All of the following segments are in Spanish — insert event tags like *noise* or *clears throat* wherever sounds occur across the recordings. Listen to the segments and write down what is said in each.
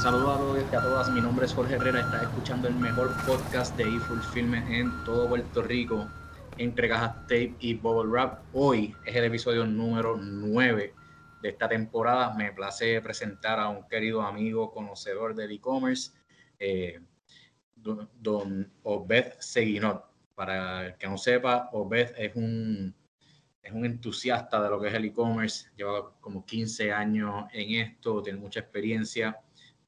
Saludos a todos y a todas. Mi nombre es Jorge Herrera. Estás escuchando el mejor podcast de eFulfillment en todo Puerto Rico entre cajas tape y bubble wrap. Hoy es el episodio número 9 de esta temporada. Me place presentar a un querido amigo, conocedor del e-commerce, eh, don Obed Seguinot. Para el que no sepa, Obed es un, es un entusiasta de lo que es el e-commerce. Lleva como 15 años en esto, tiene mucha experiencia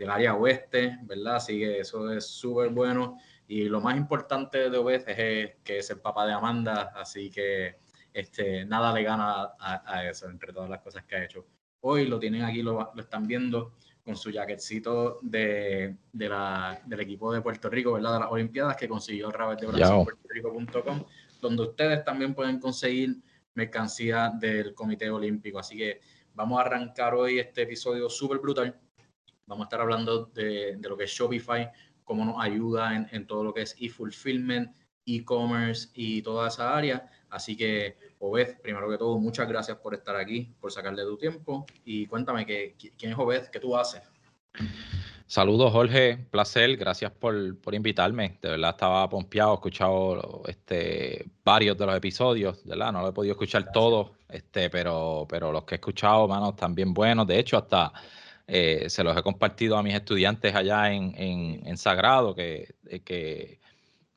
del área oeste, ¿verdad? Así que eso es súper bueno. Y lo más importante de Obed es que es el papá de Amanda, así que este, nada le gana a, eso, entre todas las cosas que ha hecho. Hoy lo tienen aquí, lo, están viendo con su jaquetcito de, la, del equipo de Puerto Rico, ¿verdad? De las Olimpiadas que consiguió a través de brasilpuertorico.com, donde ustedes también pueden conseguir mercancía del Comité Olímpico. Así que vamos a arrancar hoy este episodio súper brutal Vamos a estar hablando de, lo que es Shopify, cómo nos ayuda en, todo lo que es e-fulfillment, e-commerce y toda esa área. Así que, Obed, primero que todo, muchas gracias por estar aquí, por sacarle tu tiempo. Y cuéntame, ¿qué, ¿quién es Obed? ¿Qué tú haces? Saludos, Jorge. Placer. Gracias por, invitarme. De verdad estaba pompeado, he escuchado este, varios de los episodios, ¿verdad? No lo he podido escuchar todos, este, pero, pero los que he escuchado, mano, están bien buenos. De hecho, hasta eh, se los he compartido a mis estudiantes allá en, en, Sagrado, que, eh, que,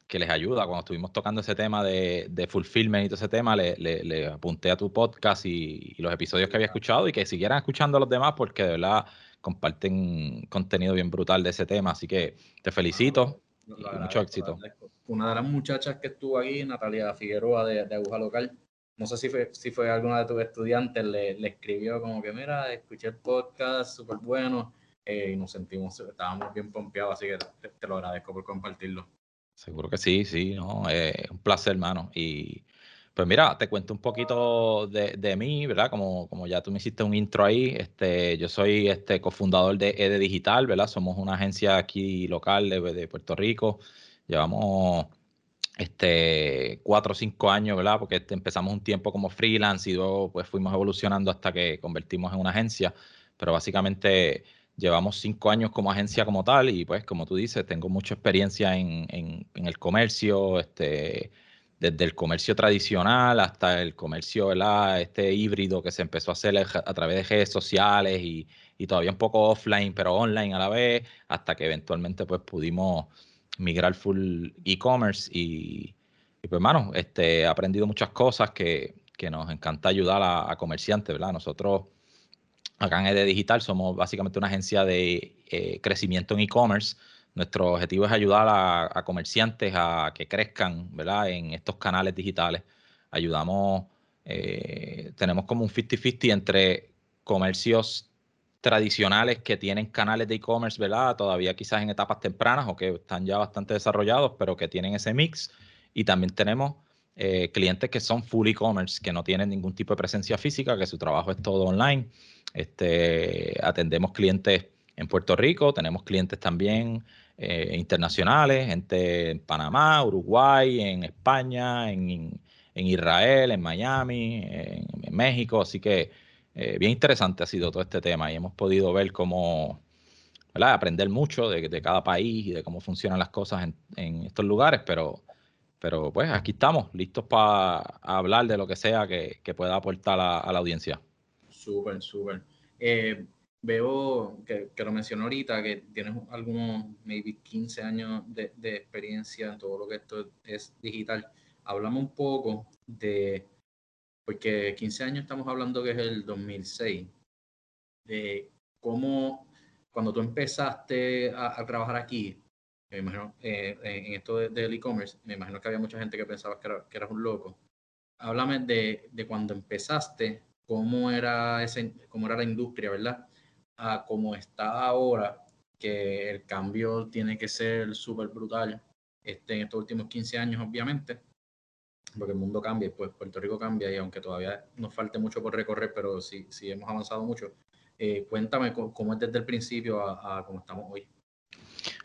que, les ayuda. Cuando estuvimos tocando ese tema de, de fulfillment y todo ese tema, le, le, apunté a tu podcast y, los episodios que había escuchado y que siguieran escuchando a los demás porque de verdad comparten contenido bien brutal de ese tema. Así que te felicito. y mucho éxito. Una de las muchachas que estuvo aquí, Natalia Figueroa de, de Aguja Local, no sé si fue, si fue alguna de tus estudiantes, le, le escribió como que, mira, escuché el podcast, súper bueno, eh, y nos sentimos, estábamos bien pompeados, así que te, lo agradezco por compartirlo. Seguro que sí, sí, no, es un placer, hermano. Y pues mira, te cuento un poquito de, de, mí, ¿verdad? Como, como ya tú me hiciste un intro ahí, este, yo soy este cofundador de EDE Digital, ¿verdad? Somos una agencia aquí local de, de Puerto Rico. Llevamos este, cuatro o cinco años, ¿verdad? Porque este, empezamos un tiempo como freelance y luego pues fuimos evolucionando hasta que convertimos en una agencia, pero básicamente llevamos cinco años como agencia como tal y pues como tú dices, tengo mucha experiencia en, en, el comercio, este, desde el comercio tradicional hasta el comercio, ¿verdad? Este híbrido que se empezó a hacer a través de redes sociales y, y todavía un poco offline, pero online a la vez, hasta que eventualmente pues pudimos migrar full e-commerce y, pues, hermano, este, he aprendido muchas cosas que, que nos encanta ayudar a, comerciantes, ¿verdad? Nosotros acá en ED Digital somos básicamente una agencia de eh, crecimiento en e-commerce. Nuestro objetivo es ayudar a, comerciantes a que crezcan, ¿verdad? En estos canales digitales. Ayudamos, eh, tenemos como un 50-50 entre comercios tradicionales que tienen canales de e-commerce, ¿verdad? Todavía quizás en etapas tempranas o que están ya bastante desarrollados, pero que tienen ese mix. Y también tenemos eh, clientes que son full e-commerce, que no tienen ningún tipo de presencia física, que su trabajo es todo online. Este, atendemos clientes en Puerto Rico, tenemos clientes también eh, internacionales, gente en Panamá, Uruguay, en España, en, Israel, en Miami, en México. Así que eh, bien interesante ha sido todo este tema y hemos podido ver cómo, ¿verdad? Aprender mucho de, de cada país y de cómo funcionan las cosas en, estos lugares, pero, pero pues aquí estamos, listos para hablar de lo que sea que, pueda aportar a, la audiencia. Súper, súper. Eh, veo que, que, lo mencionó ahorita, que tienes algunos, maybe 15 años de, de experiencia en todo lo que esto es digital. Hablamos un poco de porque 15 años estamos hablando que es el 2006, de cómo cuando tú empezaste a, trabajar aquí, me imagino, eh, en esto del e-commerce, me imagino que había mucha gente que pensaba que, eras un loco. Háblame de, de, cuando empezaste, cómo era, ese, cómo era la industria, ¿verdad? A cómo está ahora, que el cambio tiene que ser súper brutal este, en estos últimos 15 años, obviamente porque el mundo cambia y pues Puerto Rico cambia y aunque todavía nos falte mucho por recorrer, pero sí, sí hemos avanzado mucho. Eh, cuéntame cómo, es desde el principio a, cómo estamos hoy.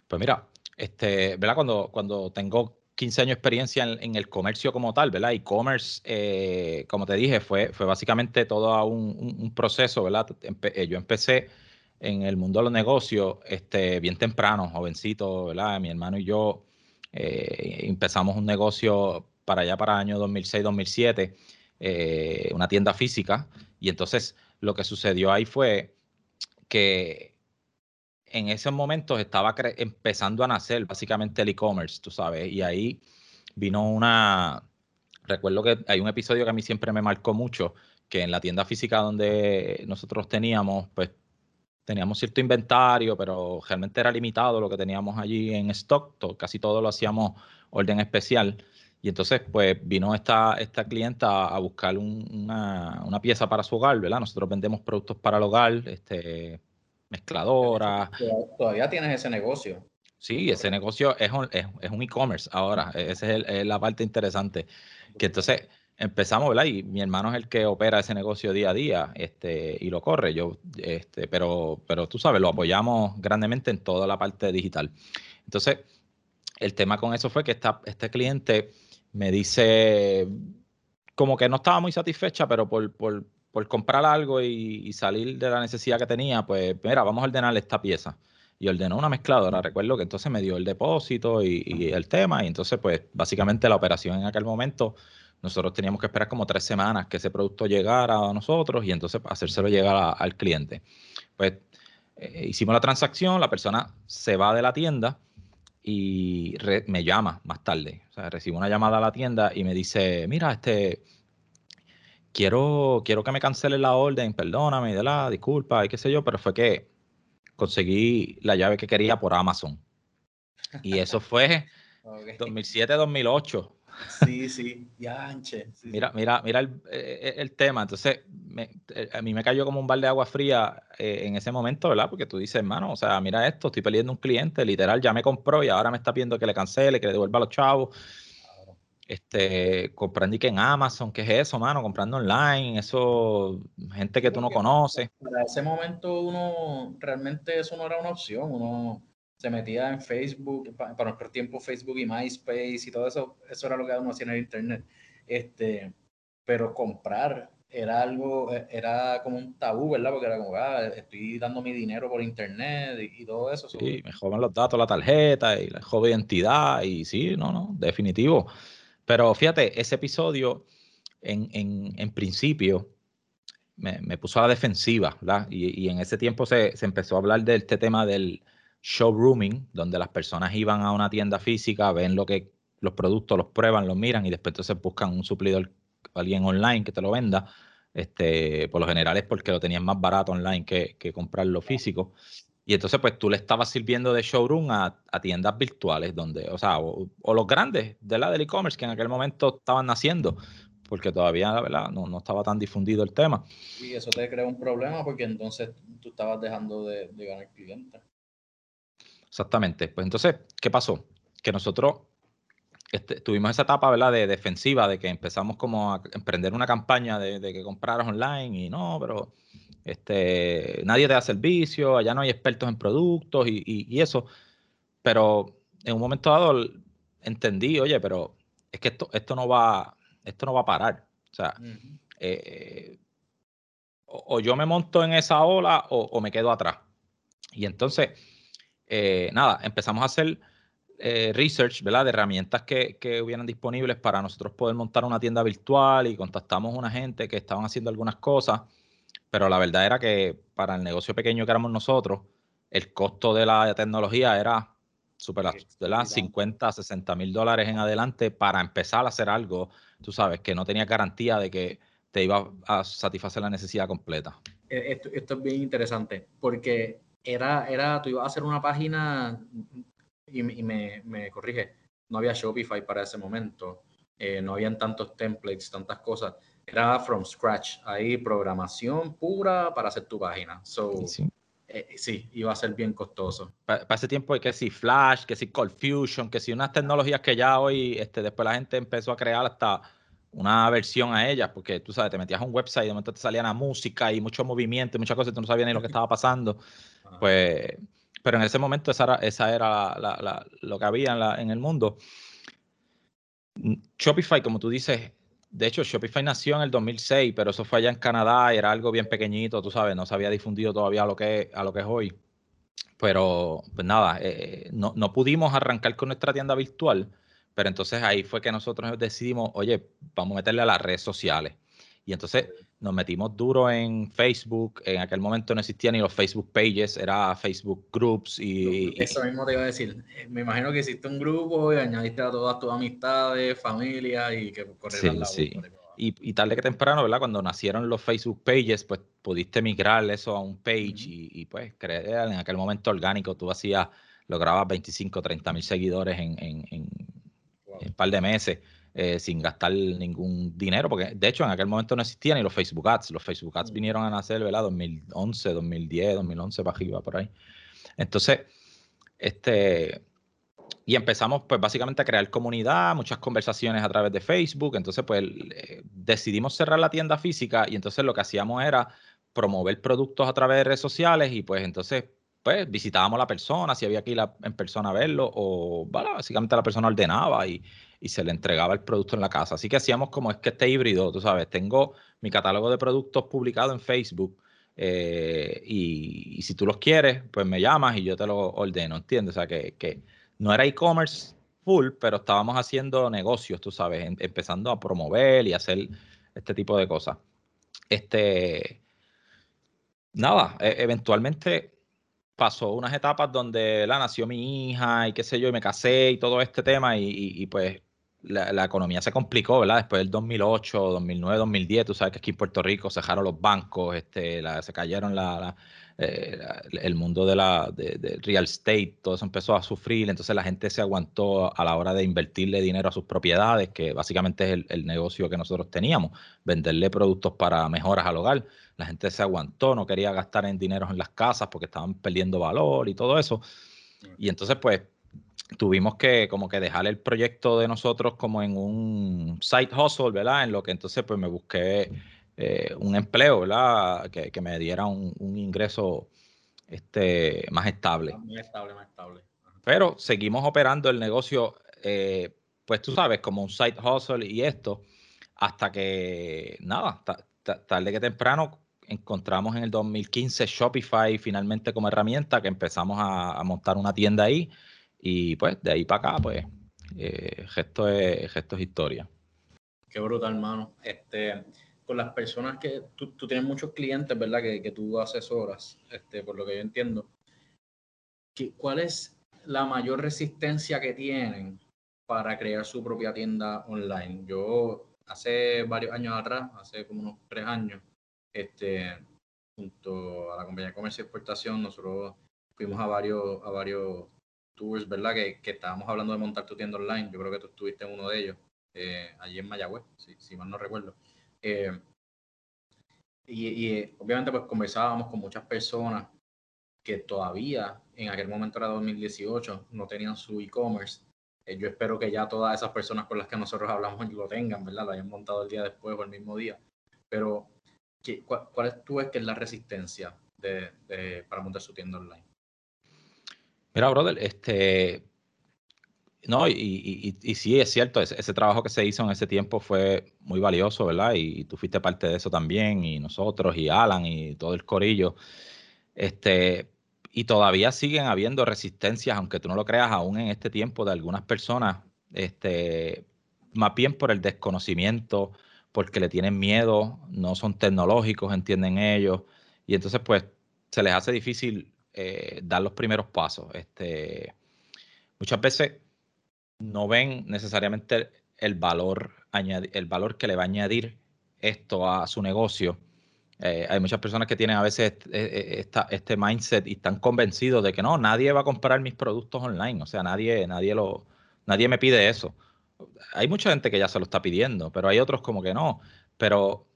Pues mira, este, ¿verdad? Cuando, cuando tengo 15 años de experiencia en, el comercio como tal, ¿verdad? E-commerce, eh, como te dije, fue, fue básicamente todo un, un, proceso, ¿verdad? Eh, yo empecé en el mundo de los negocios este, bien temprano, jovencito, ¿verdad? Mi hermano y yo eh, empezamos un negocio para allá, para año 2006-2007, eh, una tienda física. Y entonces lo que sucedió ahí fue que en esos momentos estaba empezando a nacer básicamente el e-commerce, tú sabes, y ahí vino una, recuerdo que hay un episodio que a mí siempre me marcó mucho, que en la tienda física donde nosotros teníamos, pues teníamos cierto inventario, pero realmente era limitado lo que teníamos allí en stock, casi todo lo hacíamos orden especial. Y entonces, pues vino esta, esta clienta a buscar una, una, pieza para su hogar, ¿verdad? Nosotros vendemos productos para el hogar, este, mezcladoras. Todavía tienes ese negocio. Sí, ese negocio es un, es, un e-commerce ahora. E, esa es, la parte interesante. Que entonces empezamos, ¿verdad? Y mi hermano es el que opera ese negocio día a día este, y lo corre. Yo, este, pero, pero tú sabes, lo apoyamos grandemente en toda la parte digital. Entonces, el tema con eso fue que esta, este cliente me dice como que no estaba muy satisfecha, pero por, por, por comprar algo y, salir de la necesidad que tenía, pues mira, vamos a ordenar esta pieza. Y ordenó una mezcladora. Recuerdo que entonces me dio el depósito y, el tema. Y entonces, pues básicamente la operación en aquel momento, nosotros teníamos que esperar como tres semanas que ese producto llegara a nosotros y entonces hacérselo llegar al cliente. Pues eh, hicimos la transacción, la persona se va de la tienda y me llama más tarde. O sea, recibo una llamada a la tienda y me dice, mira, este, quiero, quiero que me cancele la orden, perdóname, de la disculpa y qué sé yo, pero fue que conseguí la llave que quería por Amazon. Y eso fue *laughs* 2007-2008. Sí, sí, ya anche. mira, mira, mira el, eh, el, tema. Entonces, eh, a mí me cayó como un balde de agua fría eh, en ese momento, ¿verdad? Porque tú dices, hermano, o sea, mira esto, estoy perdiendo un cliente, literal, ya me compró y ahora me está pidiendo que le cancele, que le devuelva a los chavos este, comprando y que en Amazon, ¿qué es eso, mano? Comprando online, eso, gente que tú no conoces. Para ese momento uno, realmente eso no era una opción, uno se metía en Facebook, para nuestro tiempo Facebook y MySpace y todo eso, eso era lo que uno hacía en el Internet. Este, pero comprar era algo, e, era como un tabú, ¿verdad? Porque era como, ah, estoy dando mi dinero por internet y, todo eso. Sí, me joven los datos, la tarjeta y la joven identidad y sí, no, no, definitivo. Pero fíjate, ese episodio en, principio me, puso a la defensiva, ¿verdad? Y, en ese tiempo se, empezó a hablar de este tema del showrooming, donde las personas iban a una tienda física, ven lo que los productos, los prueban, los miran y después entonces buscan un suplidor, alguien online que te lo venda. Este, por lo general es porque lo tenían más barato online que, que comprarlo físico. Y entonces, pues tú le estabas sirviendo de showroom a, tiendas virtuales, donde, o sea, o, los grandes de la del e-commerce que en aquel momento estaban naciendo, porque todavía, la verdad, no, estaba tan difundido el tema. Y eso te crea un problema porque entonces tú estabas dejando de, ganar clientes. Exactamente. Pues entonces, ¿qué pasó? Que nosotros este, tuvimos esa etapa, ¿verdad? De defensiva, de que empezamos como a emprender una campaña de, de que compraras online y no, pero este, nadie te da servicio, allá no hay expertos en productos y, eso. Pero en un momento dado entendí, oye, pero es que esto, esto, no, va, esto no va a parar. O sea, eh, o, yo me monto en esa ola o, me quedo atrás. Y entonces, eh, nada, empezamos a hacer eh, research, ¿verdad? De herramientas que, que, hubieran disponibles para nosotros poder montar una tienda virtual y contactamos a una gente que estaban haciendo algunas cosas pero la verdad era que para el negocio pequeño que éramos nosotros, el costo de la tecnología era super, de 50, 60 mil dólares en adelante para empezar a hacer algo, tú sabes, que no tenía garantía de que te iba a satisfacer la necesidad completa. E, esto, esto es bien interesante, porque era, era, tú ibas a hacer una página y, me, me, corrige, no había Shopify para ese momento, eh, no habían tantos templates, tantas cosas era from scratch, ahí programación pura para hacer tu página. So, sí. Eh, sí, iba a ser bien costoso. Para, ese tiempo hay que si Flash, que si Cold Fusion, que si unas tecnologías que ya hoy, este, después la gente empezó a crear hasta una versión a ellas, porque tú sabes, te metías a un website y de momento te salía la música y mucho movimiento y muchas cosas y tú no sabías ni lo que estaba pasando. Pues, pero en ese momento esa era, esa era la, lo que había en, en el mundo. Shopify, como tú dices, de hecho, Shopify nació en el 2006, pero eso fue allá en Canadá, era algo bien pequeñito, tú sabes, no se había difundido todavía a lo que, a lo que es hoy. Pero, pues nada, eh, no, no, pudimos arrancar con nuestra tienda virtual, pero entonces ahí fue que nosotros decidimos, oye, vamos a meterle a las redes sociales. Y entonces nos metimos duro en Facebook. En aquel momento no existían ni los Facebook pages, era Facebook Groups y... Eso mismo te iba a decir. Me imagino que hiciste un grupo y añadiste a todas tus amistades, familia y que corrieran la sí. Y, y, tarde que temprano, ¿verdad? Cuando nacieron los Facebook pages, pues pudiste migrar eso a un page y, pues creer en aquel momento orgánico, tú hacías, lograbas 25, 30 mil seguidores en, en, en un par de meses. Eh, sin gastar ningún dinero, porque de hecho en aquel momento no existían ni los Facebook Ads. Los Facebook Ads mm. vinieron a nacer, ¿verdad? 2011, 2010, 2011 para arriba, por ahí. Entonces, este, y empezamos pues básicamente a crear comunidad, muchas conversaciones a través de Facebook. Entonces, pues eh, decidimos cerrar la tienda física y entonces lo que hacíamos era promover productos a través de redes sociales y pues entonces pues visitábamos a la persona, si había que ir en persona a verlo o básicamente la persona ordenaba y, y se le entregaba el producto en la casa. Así que hacíamos como es que este híbrido, tú sabes, tengo mi catálogo de productos publicado en Facebook eh, y, si tú los quieres, pues me llamas y yo te lo ordeno, ¿entiendes? O sea, que, no era e-commerce full, pero estábamos haciendo negocios, tú sabes, em, empezando a promover y hacer este tipo de cosas. Este, nada, e, eventualmente pasó unas etapas donde la nació mi hija y qué sé yo, y me casé y todo este tema y pues la, economía se complicó, ¿verdad? Después del 2008, 2009, 2010, tú sabes que aquí en Puerto Rico se dejaron los bancos, este, se cayeron la, eh, el mundo de la de, real estate, todo eso empezó a sufrir, entonces la gente se aguantó a la hora de invertirle dinero a sus propiedades, que básicamente es el, el negocio que nosotros teníamos, venderle productos para mejoras al hogar. La gente se aguantó, no quería gastar en dinero en las casas porque estaban perdiendo valor y todo eso. Y entonces, pues, tuvimos que como que dejar el proyecto de nosotros como en un side hustle, ¿verdad? En lo que entonces pues me busqué eh, un empleo, ¿verdad? Que, que me diera un, un, ingreso este, más estable. Más estable, más estable. Pero seguimos operando el negocio, eh, pues tú sabes, como un side hustle y esto, hasta que, nada, tarde que temprano encontramos en el 2015 Shopify finalmente como herramienta, que empezamos a, a montar una tienda ahí y pues de ahí para acá, pues, eh, gesto, es, gesto historia. Qué brutal, hermano. Este, con las personas que tú, tienes muchos clientes, ¿verdad? Que, que, tú asesoras, este, por lo que yo entiendo. ¿Cuál es la mayor resistencia que tienen para crear su propia tienda online? Yo hace varios años atrás, hace como unos tres años, este, junto a la compañía de comercio y exportación, nosotros fuimos a varios, a varios tours, ¿verdad? Que, que, estábamos hablando de montar tu tienda online. Yo creo que tú estuviste en uno de ellos, eh, allí en Mayagüez, si, si mal no recuerdo. Eh, y, y, obviamente pues conversábamos con muchas personas que todavía en aquel momento era 2018 no tenían su e-commerce. Eh, yo espero que ya todas esas personas con las que nosotros hablamos lo tengan, ¿verdad? Lo hayan montado el día después o el mismo día. Pero, ¿qué, cuál, ¿cuál, es tú que es la resistencia de, de, para montar su tienda online? Mira, brother, este. No, y, y, y, sí, es cierto, ese, ese, trabajo que se hizo en ese tiempo fue muy valioso, ¿verdad? Y, tú fuiste parte de eso también, y nosotros, y Alan, y todo el corillo. Este, y todavía siguen habiendo resistencias, aunque tú no lo creas aún en este tiempo, de algunas personas, este, más bien por el desconocimiento, porque le tienen miedo, no son tecnológicos, entienden ellos, y entonces pues se les hace difícil eh, dar los primeros pasos. Este, muchas veces no ven necesariamente el valor, el valor que le va a añadir esto a su negocio. Eh, hay muchas personas que tienen a veces este, este, mindset y están convencidos de que no, nadie va a comprar mis productos online. O sea, nadie, nadie, lo, nadie me pide eso. Hay mucha gente que ya se lo está pidiendo, pero hay otros como que no. Pero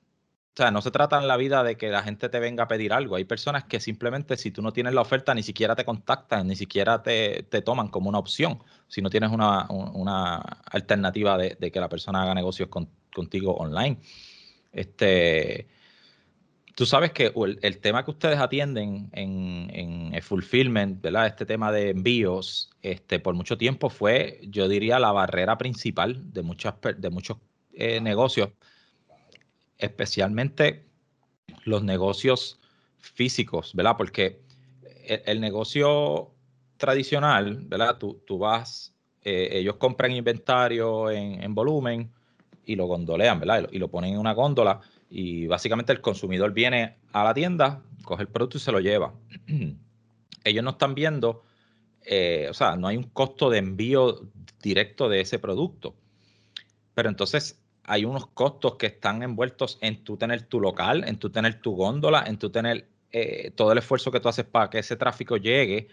o sea, no se trata en la vida de que la gente te venga a pedir algo. Hay personas que simplemente si tú no tienes la oferta ni siquiera te contactan, ni siquiera te, te toman como una opción, si no tienes una, una alternativa de, de, que la persona haga negocios con, contigo online. Este, tú sabes que el, tema que ustedes atienden en, en el fulfillment, ¿verdad? Este tema de envíos, este, por mucho tiempo fue, yo diría, la barrera principal de, muchas, de muchos eh, negocios, especialmente los negocios físicos, ¿verdad? Porque el, negocio tradicional, ¿verdad? Tú, tú vas, eh, ellos compran inventario en, volumen y lo gondolean, ¿verdad? Y lo, ponen en una góndola y básicamente el consumidor viene a la tienda, coge el producto y se lo lleva. *clears throat* ellos no están viendo, eh, o sea, no hay un costo de envío directo de ese producto. Pero entonces hay unos costos que están envueltos en tú tener tu local, en tú tener tu góndola, en tú tener eh, todo el esfuerzo que tú haces para que ese tráfico llegue,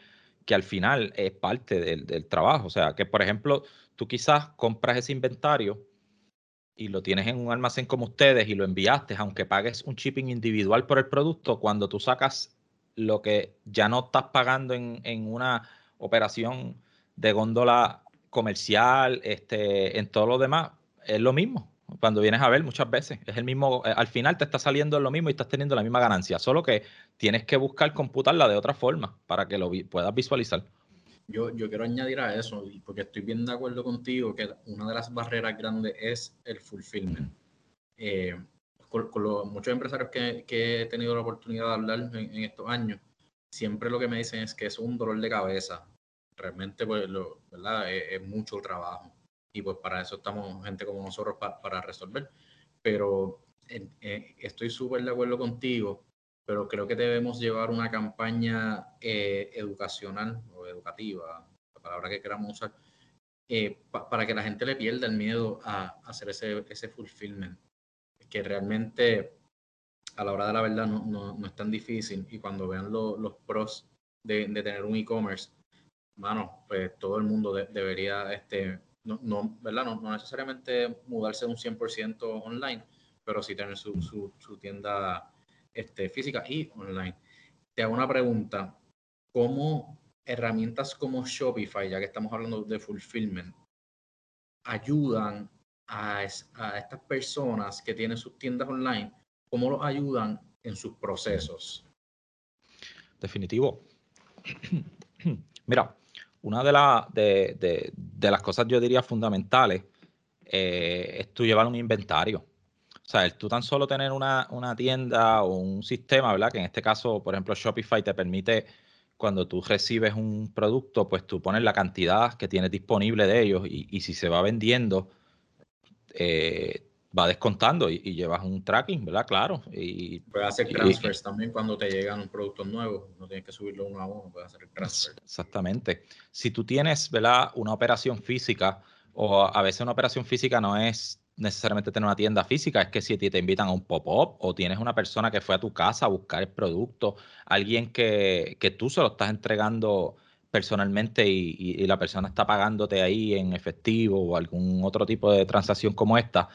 que al final es parte del, trabajo. O sea, que por ejemplo, tú quizás compras ese inventario y lo tienes en un almacén como ustedes y lo enviaste, aunque pagues un shipping individual por el producto, cuando tú sacas lo que ya no estás pagando en, en una operación de góndola comercial, este, en todo lo demás, es lo mismo cuando vienes a ver muchas veces. Es el mismo, eh, al final te está saliendo lo mismo y estás teniendo la misma ganancia, solo que tienes que buscar computarla de otra forma para que lo puedas visualizar. Yo, yo quiero añadir a eso, porque estoy bien de acuerdo contigo, que una de las barreras grandes es el fulfillment. Eh, con, los, muchos empresarios que, que, he tenido la oportunidad de hablar en, estos años, siempre lo que me dicen es que es un dolor de cabeza. Realmente, pues, lo, ¿verdad? es mucho trabajo y pues para eso estamos gente como nosotros para resolver. Pero eh, estoy súper de acuerdo contigo, pero creo que debemos llevar una campaña eh, educacional o educativa, la palabra que queramos usar, eh, para que la gente le pierda el miedo a, hacer ese, ese fulfillment, que realmente a la hora de la verdad no, no, no es tan difícil y cuando vean los pros de, de, tener un e-commerce, mano, pues todo el mundo debería este, no, no, ¿verdad? No, no, necesariamente mudarse un 100% online, pero sí tener su, su, tienda este, física y online. Te hago una pregunta, ¿cómo herramientas como Shopify, ya que estamos hablando de fulfillment, ayudan a, a estas personas que tienen sus tiendas online? ¿Cómo los ayudan en sus procesos? Definitivo. *clears throat* Mira, una de, de, las cosas yo diría fundamentales eh, es tú llevar un inventario. O sea, el tú tan solo tener una, tienda o un sistema, ¿verdad? Que en este caso, por ejemplo, Shopify te permite, cuando tú recibes un producto, pues tú pones la cantidad que tienes disponible de ellos y, y si se va vendiendo, eh, va descontando y, llevas un tracking, ¿verdad? Claro. Y, puedes hacer transfers también cuando te llegan un producto nuevo, no tienes que subirlo uno a uno, puedes hacer el transfer. Exactamente. Si tú tienes, ¿verdad? Una operación física, o a veces una operación física no es necesariamente tener una tienda física, es que si te invitan a un pop-up o tienes una persona que fue a tu casa a buscar el producto, alguien que, que tú se lo estás entregando personalmente y, y, la persona está pagándote ahí en efectivo o algún otro tipo de transacción como esta,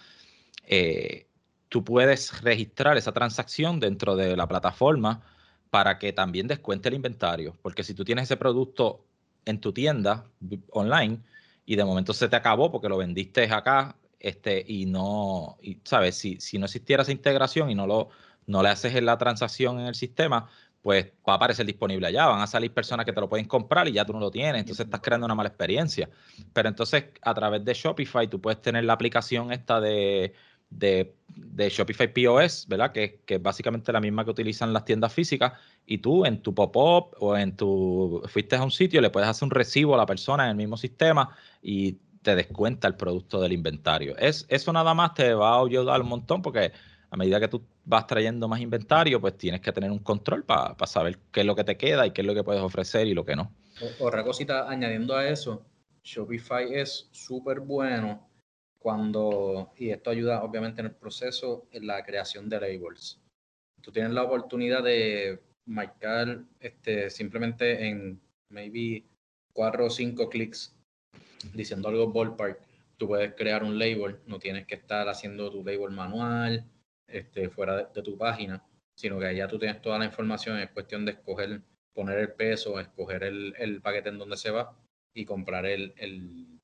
eh, tú puedes registrar esa transacción dentro de la plataforma para que también descuente el inventario. Porque si tú tienes ese producto en tu tienda online y de momento se te acabó porque lo vendiste acá este, y no, y, ¿sabes? Si, si no existiera esa integración y no, lo, no le haces la transacción en el sistema, pues va a aparecer disponible allá. Van a salir personas que te lo pueden comprar y ya tú no lo tienes. Entonces estás creando una mala experiencia. Pero entonces a través de Shopify tú puedes tener la aplicación esta de de, Shopify POS, ¿verdad? Que, que, es básicamente la misma que utilizan las tiendas físicas. Y tú en tu pop-up o en tu. Fuiste a un sitio, le puedes hacer un recibo a la persona en el mismo sistema y te descuenta el producto del inventario. Es, eso nada más te va a ayudar un montón porque a medida que tú vas trayendo más inventario, pues tienes que tener un control para saber qué es lo que te queda y qué es lo que puedes ofrecer y lo que no. Otra cosita añadiendo a eso, Shopify es súper bueno cuando, y esto ayuda obviamente en el proceso, en la creación de labels. Tú tienes la oportunidad de marcar este, simplemente en maybe cuatro o cinco clics diciendo algo ballpark, tú puedes crear un label, no tienes que estar haciendo tu label manual este, fuera de, tu página, sino que ya tú tienes toda la información, es cuestión de escoger, poner el peso, escoger el, el paquete en donde se va y comprar el, el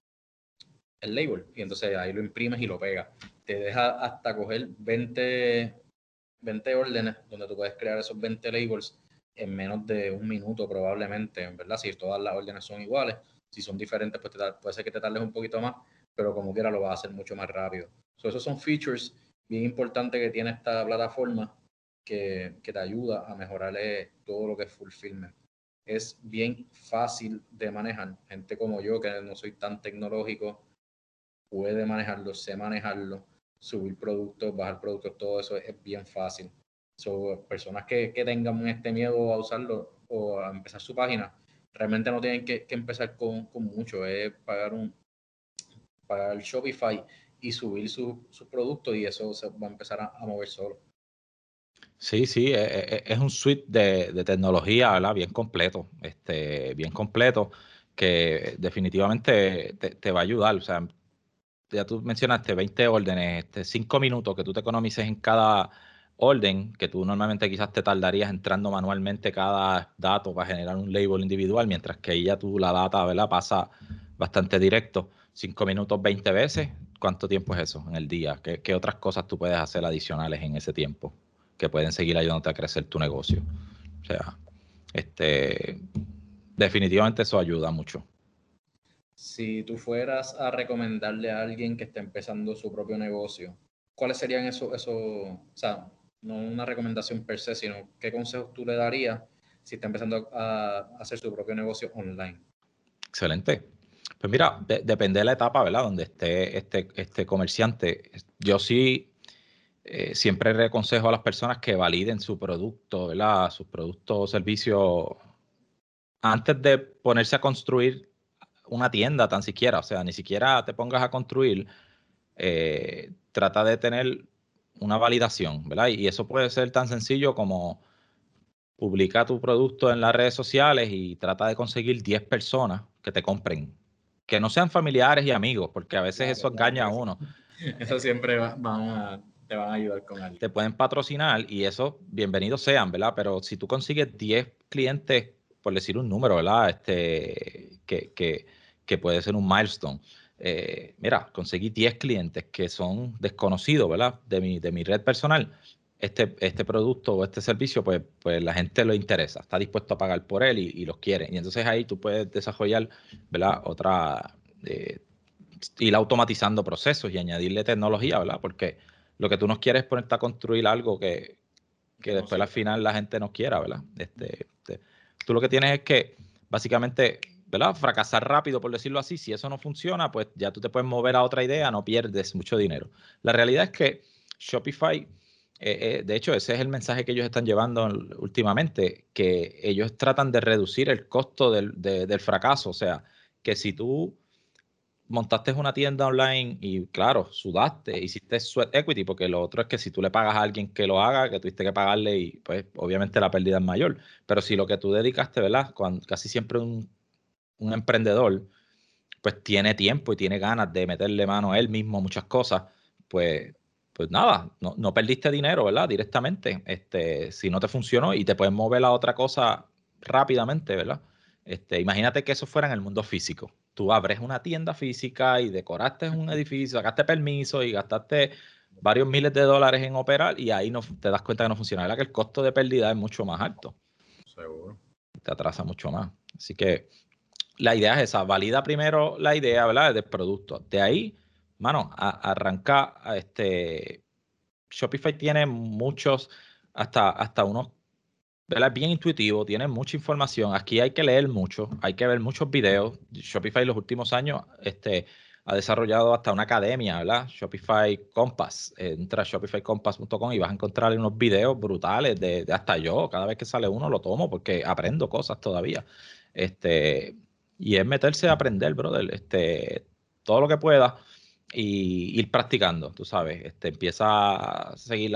el label y entonces ahí lo imprimes y lo pegas. Te deja hasta coger 20, 20 órdenes donde tú puedes crear esos 20 labels en menos de un minuto probablemente, ¿verdad? Si todas las órdenes son iguales, si son diferentes, pues puede ser que te tardes un poquito más, pero como quiera lo va a hacer mucho más rápido. esos son features bien importantes que tiene esta plataforma que, que te ayuda a mejorarle todo lo que es fulfillment. Es bien fácil de manejar. Gente como yo, que no soy tan tecnológico, puede manejarlo, sé manejarlo, subir productos, bajar productos, todo eso es bien fácil. So, personas que, que tengan este miedo a usarlo o a empezar su página, realmente no tienen que, empezar con, mucho, es pagar un pagar Shopify y subir sus su productos y eso se va a empezar a, mover solo. Sí, sí, e, e, e, es, un suite de, tecnología, ¿verdad? Bien completo, este, bien completo, que definitivamente te, va a ayudar. O sea, ya tú mencionaste 20 órdenes, este, 5 minutos que tú te economices en cada orden, que tú normalmente quizás te tardarías entrando manualmente cada dato para generar un label individual, mientras que ahí ya tú la data, ¿verdad? Pasa bastante directo. 5 minutos 20 veces, ¿cuánto tiempo es eso en el día? ¿Qué, otras cosas tú puedes hacer adicionales en ese tiempo que pueden seguir ayudándote a crecer tu negocio? O sea, este, definitivamente eso ayuda mucho. Si tú fueras a recomendarle a alguien que está empezando su propio negocio, ¿cuáles serían esos, eso, o sea, no una recomendación per se, sino qué consejos tú le darías si está empezando a hacer su propio negocio online? Excelente. Pues mira, depende de la etapa, ¿verdad? Donde esté este, este comerciante. Yo sí eh, siempre le aconsejo a las personas que validen su producto, ¿verdad? Sus productos o servicios antes de ponerse a construir una tienda tan siquiera, o sea, ni siquiera te pongas a construir, eh, trata de tener una validación, ¿verdad? Y eso puede ser tan sencillo como publica tu producto en las redes sociales y trata de conseguir 10 personas que te compren, que no sean familiares y amigos, porque a veces eso engaña a uno. *laughs* Eso siempre van te van a ayudar con algo. Te pueden patrocinar y eso, bienvenidos sean, ¿verdad? Pero si tú consigues 10 clientes, por decir un número, ¿verdad? Este, que, que que puede ser un milestone. Eh, mira, conseguí 10 clientes que son desconocidos, ¿verdad? De mi, de mi red personal. Este, este producto o este servicio, pues, pues la gente lo interesa, está dispuesto a pagar por él y, los quiere. Y entonces ahí tú puedes desarrollar, ¿verdad? Otra, eh, ir automatizando procesos y añadirle tecnología, ¿verdad? Porque lo que tú no quieres es ponerte a construir algo que, que después al final la gente no quiera, ¿verdad? Este, este, tú lo que tienes es que básicamente ¿verdad? Fracasar rápido, por decirlo así. Si eso no funciona, pues ya tú te puedes mover a otra idea, no pierdes mucho dinero. La realidad es que Shopify, eh, eh, de hecho, ese es el mensaje que ellos están llevando últimamente, que ellos tratan de reducir el costo del, del fracaso. O sea, que si tú montaste una tienda online y claro, sudaste, hiciste sweat equity, porque lo otro es que si tú le pagas a alguien que lo haga, que tuviste que pagarle y pues obviamente la pérdida es mayor. Pero si lo que tú dedicaste, ¿verdad? Casi siempre un un emprendedor pues tiene tiempo y tiene ganas de meterle mano a él mismo a muchas cosas, pues, pues nada, no, no, perdiste dinero, ¿verdad? Directamente. Este, si no te funcionó y te puedes mover a otra cosa rápidamente, ¿verdad? Este, imagínate que eso fuera en el mundo físico. Tú abres una tienda física y decoraste un edificio, sacaste permiso y gastaste varios miles de dólares en operar y ahí no te das cuenta que no funciona. ¿verdad? Que el costo de pérdida es mucho más alto. Seguro. Te atrasa mucho más. Así que la idea es esa, valida primero la idea, ¿verdad? Del producto. De ahí, mano, arranca a este. Shopify tiene muchos, hasta, hasta unos, ¿verdad? Bien intuitivo, tiene mucha información. Aquí hay que leer mucho, hay que ver muchos videos. Shopify en los últimos años, este ha desarrollado hasta una academia, ¿verdad? Shopify Compass. Entra a shopifycompass.com y vas a encontrar unos videos brutales de, de, hasta yo. Cada vez que sale uno lo tomo porque aprendo cosas todavía. Este, y es meterse a aprender, brother, este, todo lo que pueda y ir practicando, tú sabes, este, empieza a seguir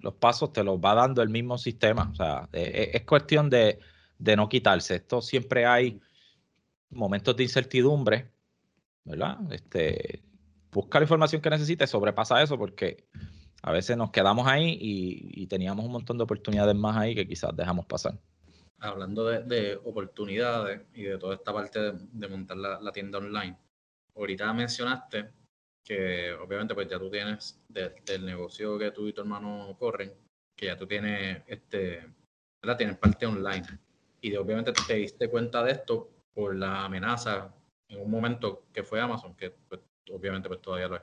los pasos, te los va dando el mismo sistema, o sea, e, e, es, cuestión de, no quitarse, esto siempre hay momentos de incertidumbre, ¿verdad? Este, busca la información que necesites, sobrepasa eso porque a veces nos quedamos ahí y teníamos un montón de oportunidades más ahí que quizás dejamos pasar hablando de, oportunidades y de toda esta parte de, montar la, tienda online, ahorita mencionaste que obviamente pues ya tú tienes del negocio que tú y tu hermano corren, que ya tú tienes este, ¿verdad? Tienes parte online. Y obviamente te diste cuenta de esto por la amenaza en un momento que fue Amazon, que pues, obviamente pues todavía lo es.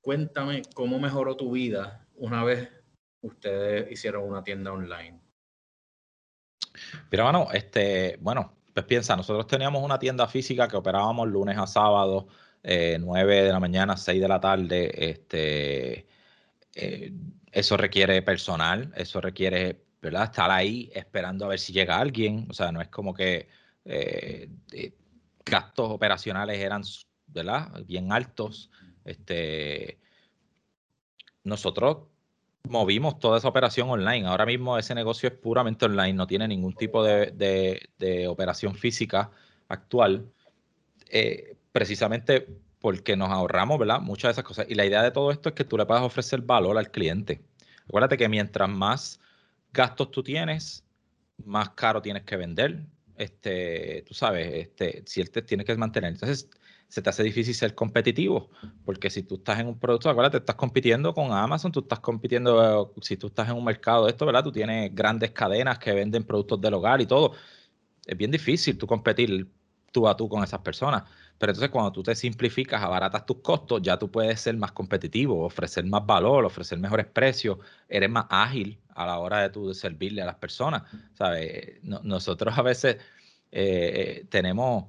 Cuéntame cómo mejoró tu vida una vez ustedes hicieron una tienda online. Mira, bueno, este, bueno, pues piensa, nosotros teníamos una tienda física que operábamos lunes a sábado, eh, 9 de la mañana, 6 de la tarde. Este, eh, eso requiere personal, eso requiere, ¿verdad? Estar ahí esperando a ver si llega alguien. O sea, no es como que eh, gastos operacionales eran, ¿verdad? Bien altos. Este, nosotros movimos toda esa operación online. Ahora mismo ese negocio es puramente online, no tiene ningún tipo de, operación física actual, eh, precisamente porque nos ahorramos, ¿verdad? Muchas de esas cosas. Y la idea de todo esto es que tú le puedas ofrecer valor al cliente. Acuérdate que mientras más gastos tú tienes, más caro tienes que vender. Este, tú sabes, este, si él te tiene que mantener. Entonces, se te hace difícil ser competitivo, porque si tú estás en un producto, acuérdate, estás compitiendo con Amazon, tú estás compitiendo, si tú estás en un mercado de esto, ¿verdad? Tú tienes grandes cadenas que venden productos del hogar y todo. Es bien difícil tú competir tú a tú con esas personas. Pero entonces cuando tú te simplificas, abaratas tus costos, ya tú puedes ser más competitivo, ofrecer más valor, ofrecer mejores precios, eres más ágil a la hora de tú servirle a las personas. ¿Sabes? nosotros a veces eh, eh, tenemos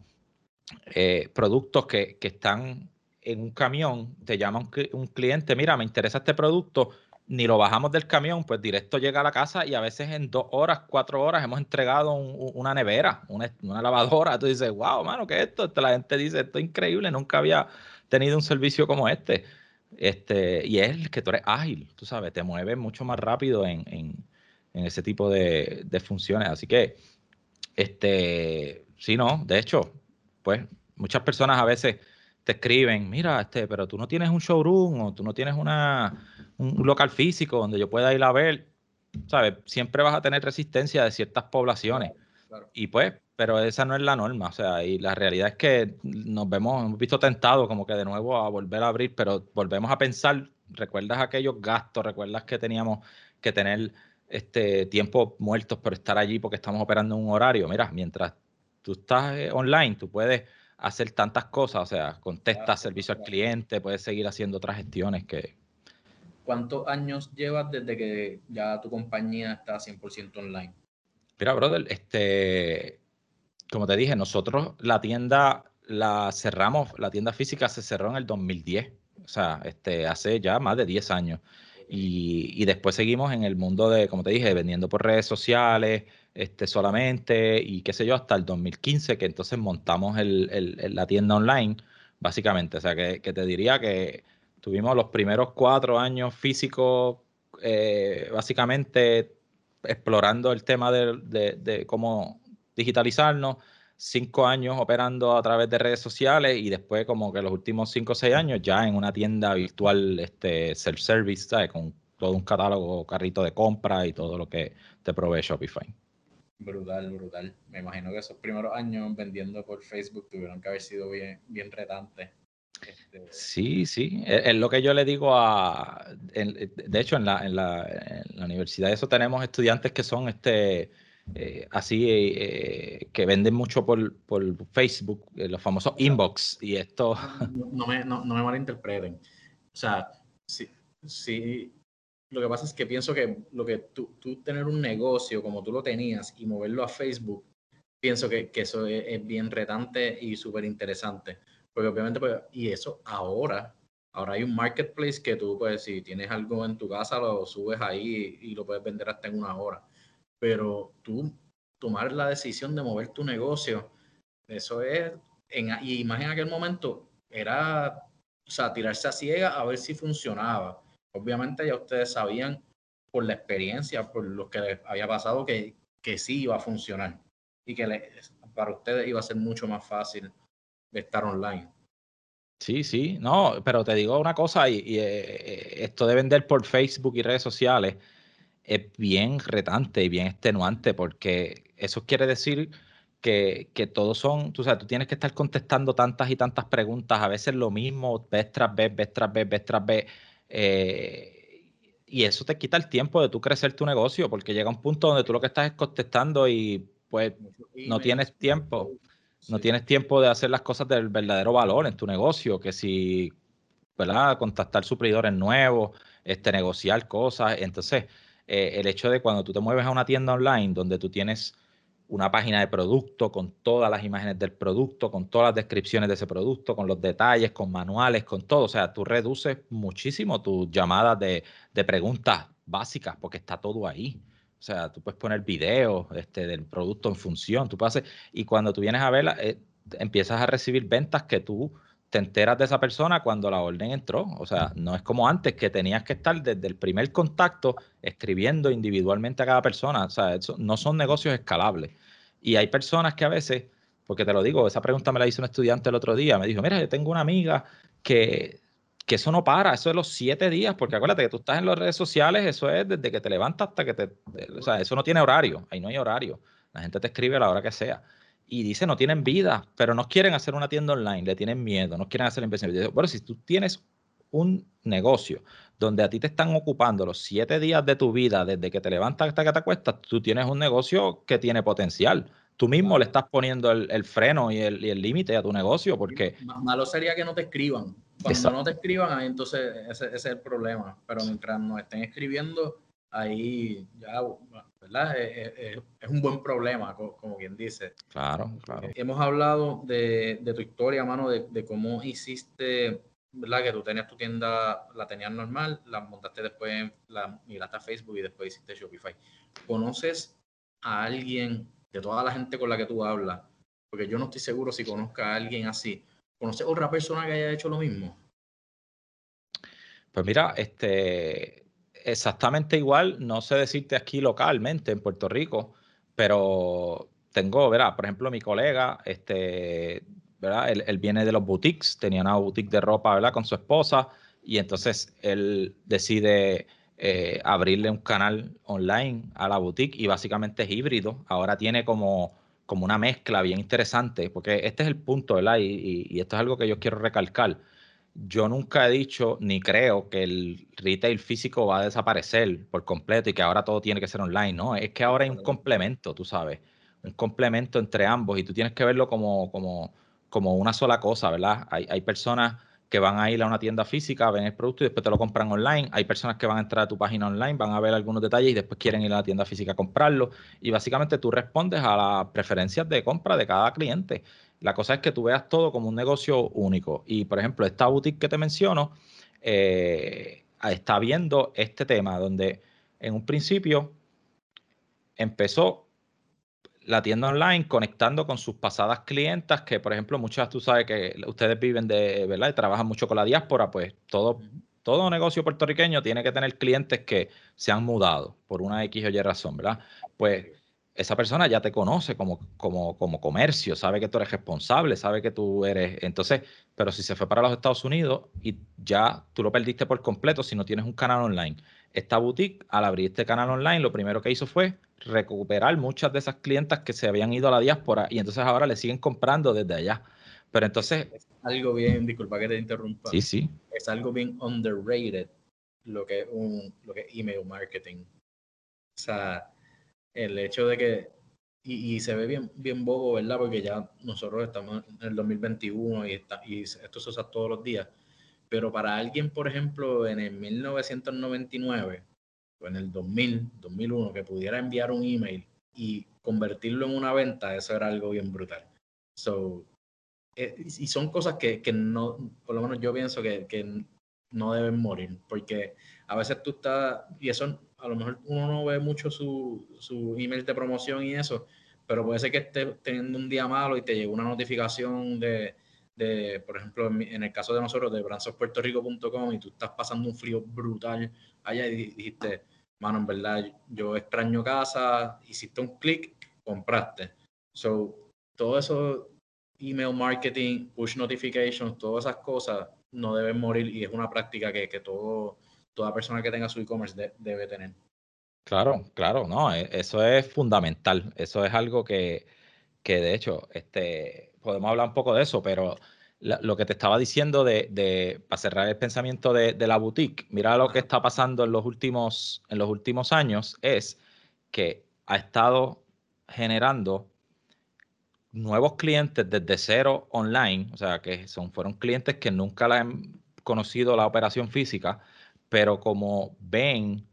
eh, productos que, están en un camión, te llama un, cliente, mira, me interesa este producto, ni lo bajamos del camión, pues directo llega a la casa y a veces en dos horas, cuatro horas hemos entregado una nevera, una, lavadora. Tú dices, wow, mano, ¿qué es esto? La gente dice, esto es increíble, nunca había tenido un servicio como este. Este, y es que tú eres ágil, tú sabes, te mueves mucho más rápido en, ese tipo de, de, funciones. Así que, este, sí, no, de hecho, pues muchas personas a veces te escriben, mira, este, pero tú no tienes un showroom o tú no tienes una, un local físico donde yo pueda ir a ver, ¿sabes? Siempre vas a tener resistencia de ciertas poblaciones. Y pues, pero esa no es la norma, o sea, y la realidad es que nos vemos, hemos visto tentados como que de nuevo a volver a abrir, pero volvemos a pensar, ¿recuerdas aquellos gastos? ¿Recuerdas que teníamos que tener este tiempo muertos por estar allí porque estamos operando en un horario? Mira, mientras tú estás eh, online, tú puedes hacer tantas cosas, o sea, contestas servicio al cliente, puedes seguir haciendo otras gestiones que... ¿Cuántos años llevas desde que ya tu compañía está 100% online? Mira, brother, este, como te dije, nosotros la tienda la cerramos, la tienda física se cerró en el 2010, o sea, este, hace ya más de 10 años. Y, y después seguimos en el mundo de, como te dije, vendiendo por redes sociales, este, solamente y qué sé yo, hasta el 2015 que entonces montamos la tienda online, básicamente. O sea, que, te diría que tuvimos los primeros cuatro años físicos, eh, básicamente explorando el tema de, cómo digitalizarnos, cinco años operando a través de redes sociales y después como que los últimos cinco o seis años ya en una tienda virtual este, self-service. Con todo un catálogo, carrito de compra y todo lo que te provee Shopify. Brutal, brutal. Me imagino que esos primeros años vendiendo por Facebook tuvieron que haber sido bien, bien retantes. Este, sí, sí. Es, lo que yo le digo a. de hecho, en la, en, la, universidad, eso tenemos estudiantes que son este. Eh, así eh, que venden mucho por, por Facebook, eh, los famosos inbox y esto. No, me, no, no me malinterpreten. O sea, sí, sí, lo que pasa es que pienso que lo que tú, tú tener un negocio como tú lo tenías y moverlo a Facebook, pienso que, que eso es, bien retante y súper interesante. Porque obviamente, pues, y eso ahora, ahora hay un marketplace que tú, pues, si tienes algo en tu casa, lo subes ahí y, lo puedes vender hasta en una hora. Pero tú tomar la decisión de mover tu negocio, eso es, en, y más en aquel momento, era, o sea, tirarse a ciega a ver si funcionaba Obviamente ya ustedes sabían por la experiencia, por lo que les había pasado, que, que sí iba a funcionar y que para ustedes iba a ser mucho más fácil estar online. Sí, sí, no, pero te digo una cosa, y, eh, esto de vender por Facebook y redes sociales es bien retante y bien extenuante, porque eso quiere decir que, que todos son, tú sabes, tú tienes que estar contestando tantas y tantas preguntas, a veces lo mismo, vez tras vez, vez tras vez, vez tras vez. Eh, y eso te quita el tiempo de tú crecer tu negocio, porque llega un punto donde tú lo que estás es contestando y pues no tienes tiempo. No tienes tiempo de hacer las cosas del verdadero valor en tu negocio, que si, ¿verdad? Contactar suplidores nuevos, este, negociar cosas. Entonces, eh, el hecho de cuando tú te mueves a una tienda online donde tú tienes una página de producto con todas las imágenes del producto, con todas las descripciones de ese producto, con los detalles, con manuales, con todo. O sea, tú reduces muchísimo tus llamadas de, de preguntas básicas porque está todo ahí. O sea, tú puedes poner videos este, del producto en función, tú puedes y cuando tú vienes a verla, eh, empiezas a recibir ventas que tú te enteras de esa persona cuando la orden entró. O sea, no es como antes que tenías que estar desde el primer contacto escribiendo individualmente a cada persona. O sea, eso, no son negocios escalables. Y hay personas que a veces, porque te lo digo, esa pregunta me la hizo un estudiante el otro día, me dijo, mira, yo tengo una amiga que que eso no para, eso es los siete días, porque acuérdate que tú estás en las redes sociales, eso es desde que te levantas hasta que te, o sea, eso no tiene horario, ahí no hay horario, la gente te escribe a la hora que sea. Y dice, no tienen vida, pero no quieren hacer una tienda online, le tienen miedo, no quieren hacer la inversión. Bueno, si tú tienes un negocio donde a ti te están ocupando los siete días de tu vida, desde que te levantas hasta que te acuestas, tú tienes un negocio que tiene potencial. Tú mismo le estás poniendo el, freno y el límite a tu negocio porque... Malo sería que no te escriban. Cuando no te escriban, entonces ese, es el problema. Pero mientras nos estén escribiendo, ahí ya, ¿verdad? Es, un buen problema, como, quien dice. Claro, claro. Hemos hablado de, tu historia, mano, de, cómo hiciste, ¿verdad? Que tú tenías tu tienda, la tenías normal, la montaste después, la migraste a Facebook y después hiciste Shopify. ¿Conoces a alguien de toda la gente con la que tú hablas? Porque yo no estoy seguro si conozca a alguien así ¿Conoces otra persona que haya hecho lo mismo? Pues mira, este, exactamente igual, no sé decirte aquí localmente en Puerto Rico, pero tengo, verá, por ejemplo, mi colega, este, ¿verdad? Él, viene de los boutiques, tenía una boutique de ropa, ¿verdad? Con su esposa, y entonces él decide eh, abrirle un canal online a la boutique y básicamente es híbrido. Ahora tiene como como una mezcla bien interesante, porque este es el punto, ¿verdad? Y, y, esto es algo que yo quiero recalcar. Yo nunca he dicho ni creo que el retail físico va a desaparecer por completo y que ahora todo tiene que ser online, ¿no? Es que ahora hay un complemento, tú sabes, un complemento entre ambos y tú tienes que verlo como, como, como una sola cosa, ¿verdad? Hay, hay personas que van a ir a una tienda física, ven el producto y después te lo compran online. Hay personas que van a entrar a tu página online, van a ver algunos detalles y después quieren ir a la tienda física a comprarlo. Y básicamente tú respondes a las preferencias de compra de cada cliente. La cosa es que tú veas todo como un negocio único. Y por ejemplo, esta boutique que te menciono eh, está viendo este tema donde en un principio empezó la tienda online conectando con sus pasadas clientas, que por ejemplo muchas tú sabes que ustedes viven de, ¿verdad? Y trabajan mucho con la diáspora, pues todo, todo negocio puertorriqueño tiene que tener clientes que se han mudado por una X o Y razón, ¿verdad? Pues esa persona ya te conoce como, como, como comercio, sabe que tú eres responsable, sabe que tú eres. Entonces, pero si se fue para los Estados Unidos y ya tú lo perdiste por completo si no tienes un canal online. Esta boutique, al abrir este canal online, lo primero que hizo fue recuperar muchas de esas clientas que se habían ido a la diáspora y entonces ahora le siguen comprando desde allá. Pero entonces... Es algo bien, disculpa que te interrumpa. Sí, sí. Es algo bien underrated lo que es, un, lo que email marketing. O sea, el hecho de que, y, se ve bien, bien bobo, ¿verdad? Porque ya nosotros estamos en el 2021 y, está, y esto se usa todos los días. Pero para alguien, por ejemplo, en el 1999 o en el 2000, 2001, que pudiera enviar un email y convertirlo en una venta, eso era algo bien brutal. So, eh, y son cosas que, que, no, por lo menos yo pienso que, que, no deben morir, porque a veces tú estás, y eso a lo mejor uno no ve mucho su, su email de promoción y eso, pero puede ser que estés teniendo un día malo y te llegó una notificación de, de por ejemplo, en, el caso de nosotros, de branzospuertorico.com y tú estás pasando un frío brutal allá y dijiste, mano, en verdad, yo extraño casa, hiciste un clic, compraste. So, todo eso, email marketing, push notifications, todas esas cosas no deben morir y es una práctica que, que todo, toda persona que tenga su e-commerce debe tener. Claro, claro, no, e, eso es fundamental. Eso es algo que, que de hecho, este, podemos hablar un poco de eso, pero lo que te estaba diciendo de, para cerrar el pensamiento de, la boutique, mira lo que está pasando en los últimos, en los últimos años, es que ha estado generando nuevos clientes desde cero online, o sea, que son, fueron clientes que nunca la han conocido la operación física, pero como ven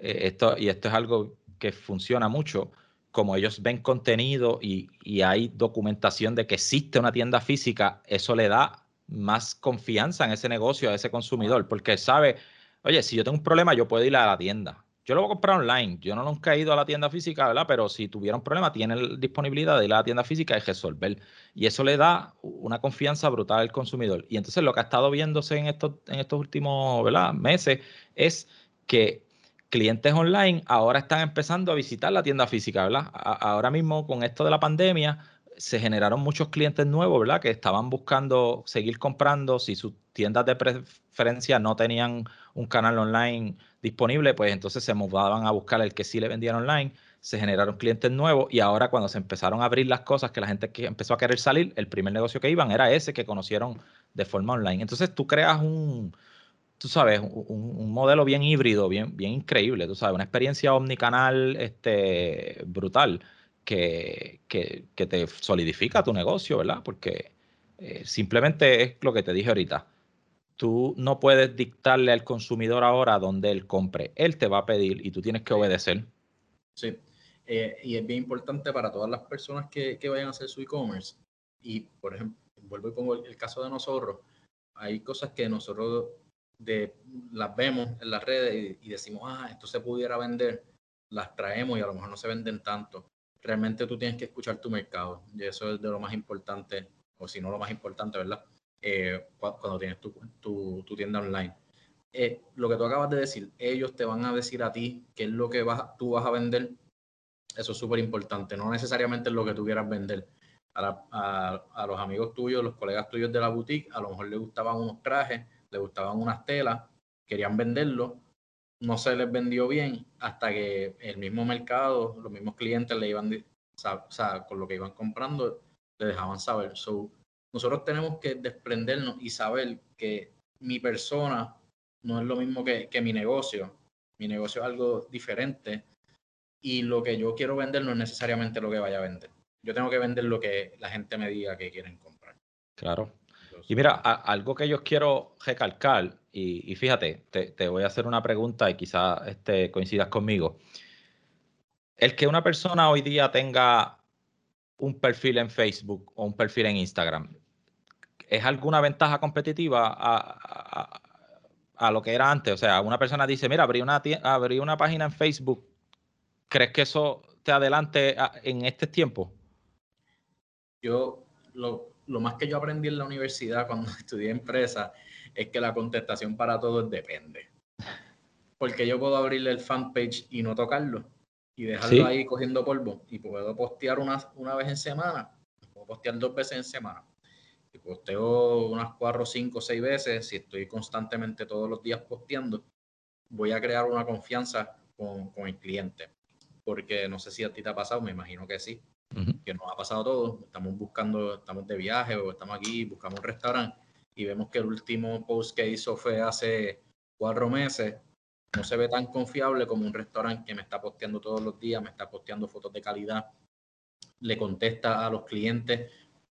eh, esto, y esto es algo que funciona mucho, como ellos ven contenido y, y, hay documentación de que existe una tienda física, eso le da más confianza en ese negocio, a ese consumidor, porque sabe, oye, si yo tengo un problema, yo puedo ir a la tienda. Yo lo voy a comprar online. Yo no nunca he ido a la tienda física, ¿verdad? Pero si tuviera un problema, tiene disponibilidad de ir a la tienda física y resolver. Y eso le da una confianza brutal al consumidor. Y entonces lo que ha estado viéndose en estos, en estos últimos meses es que clientes online ahora están empezando a visitar la tienda física, ¿verdad? ahora mismo con esto de la pandemia se generaron muchos clientes nuevos, ¿verdad? Que estaban buscando seguir comprando si sus tiendas de preferencia no tenían un canal online disponible, pues entonces se mudaban a buscar el que sí le vendían online, se generaron clientes nuevos y ahora cuando se empezaron a abrir las cosas, que la gente que empezó a querer salir, el primer negocio que iban era ese que conocieron de forma online. Entonces tú creas un, tú sabes, un, modelo bien híbrido, bien, bien increíble, tú sabes, una experiencia omnicanal este, brutal que, que, te solidifica tu negocio, ¿verdad? Porque eh, simplemente es lo que te dije ahorita. Tú no puedes dictarle al consumidor ahora dónde él compre. Él te va a pedir y tú tienes que obedecer. Sí, eh, y es bien importante para todas las personas que, que vayan a hacer su e-commerce. Y, por ejemplo, vuelvo y pongo el caso de nosotros. Hay cosas que nosotros de, las vemos en las redes y, decimos, ah, esto se pudiera vender, las traemos y a lo mejor no se venden tanto. Realmente tú tienes que escuchar tu mercado y eso es de lo más importante, o si no lo más importante, ¿verdad? Eh, cuando tienes tu, tu, tu tienda online. Eh, lo que tú acabas de decir, ellos te van a decir a ti qué es lo que vas, tú vas a vender. Eso es súper importante, no necesariamente es lo que tú quieras vender. A, a, a, los amigos tuyos, los colegas tuyos de la boutique, a lo mejor les gustaban unos trajes, le gustaban unas telas, querían venderlo, no se les vendió bien hasta que el mismo mercado, los mismos clientes le iban, o sea, con lo que iban comprando, le dejaban saber. So, nosotros tenemos que desprendernos y saber que mi persona no es lo mismo que, que mi negocio. Mi negocio es algo diferente y lo que yo quiero vender no es necesariamente lo que vaya a vender. Yo tengo que vender lo que la gente me diga que quieren comprar. Claro. Y mira, algo que yo quiero recalcar, y, fíjate, te, voy a hacer una pregunta y quizás este, coincidas conmigo. El que una persona hoy día tenga un perfil en Facebook o un perfil en Instagram, ¿es alguna ventaja competitiva a, a, lo que era antes? O sea, una persona dice, mira, abrí una, abrí una página en Facebook, ¿crees que eso te adelante en este tiempo? Yo lo, lo más que yo aprendí en la universidad cuando *laughs* estudié empresa es que la contestación para todos depende. Porque yo puedo abrirle el fanpage y no tocarlo y dejarlo ahí cogiendo polvo y puedo postear una, una vez en semana, puedo postear dos veces en semana. Y posteo unas cuatro, cinco, seis veces, si estoy constantemente todos los días posteando, voy a crear una confianza con, con el cliente. Porque no sé si a ti te ha pasado, me imagino que sí que nos ha pasado todo. Estamos buscando, estamos de viaje o estamos aquí, buscamos un restaurante y vemos que el último post que hizo fue hace cuatro meses. No se ve tan confiable como un restaurante que me está posteando todos los días, me está posteando fotos de calidad, le contesta a los clientes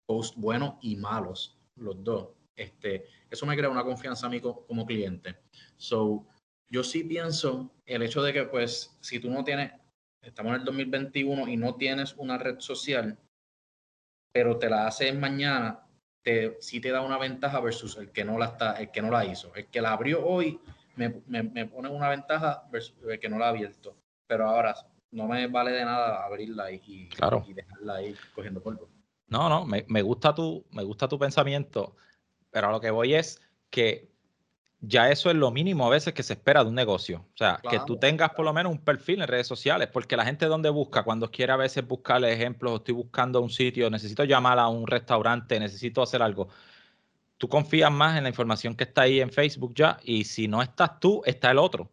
posts buenos y malos, los dos. Este, eso me crea una confianza a mí como cliente. So, yo sí pienso el hecho de que, pues, si tú no tienes estamos en el 2021 y no tienes una red social, pero te la haces mañana, te, sí te da una ventaja versus el que no la está, el que no la hizo. El que la abrió hoy me, me, me pone una ventaja versus el que no la ha abierto. Pero ahora no me vale de nada abrirla y, y dejarla ahí cogiendo polvo. No, no, me, me, gusta tu, me gusta tu pensamiento, pero a lo que voy es que ya eso es lo mínimo a veces que se espera de un negocio. O sea, que tú tengas por lo menos un perfil en redes sociales, porque la gente donde busca, cuando quiere a veces buscarle ejemplos, estoy buscando un sitio, necesito llamar a un restaurante, necesito hacer algo. Tú confías más en la información que está ahí en Facebook ya, y si no estás tú, está el otro.